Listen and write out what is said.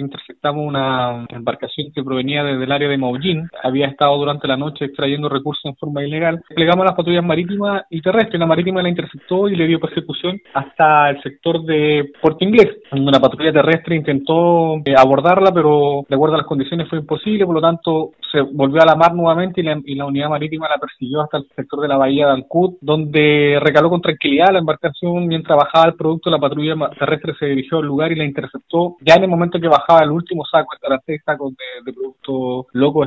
interceptamos una embarcación que provenía desde el área de Maullín, había estado durante la noche extrayendo recursos en forma ilegal. Desplegamos las patrullas marítimas y terrestres, la marítima la interceptó y le dio persecución hasta el sector de Puerto Inglés, una patrulla terrestre intentó eh, abordarla, pero de acuerdo a las condiciones fue imposible, por lo tanto se volvió a la mar nuevamente y la, unidad marítima la persiguió hasta el sector de la bahía de Alcut, donde recaló con tranquilidad la embarcación mientras bajaba el producto, la patrulla terrestre se dirigió al lugar y la interceptó. Ya en el momento que bajaba el último saco, eran seis sacos de, de producto loco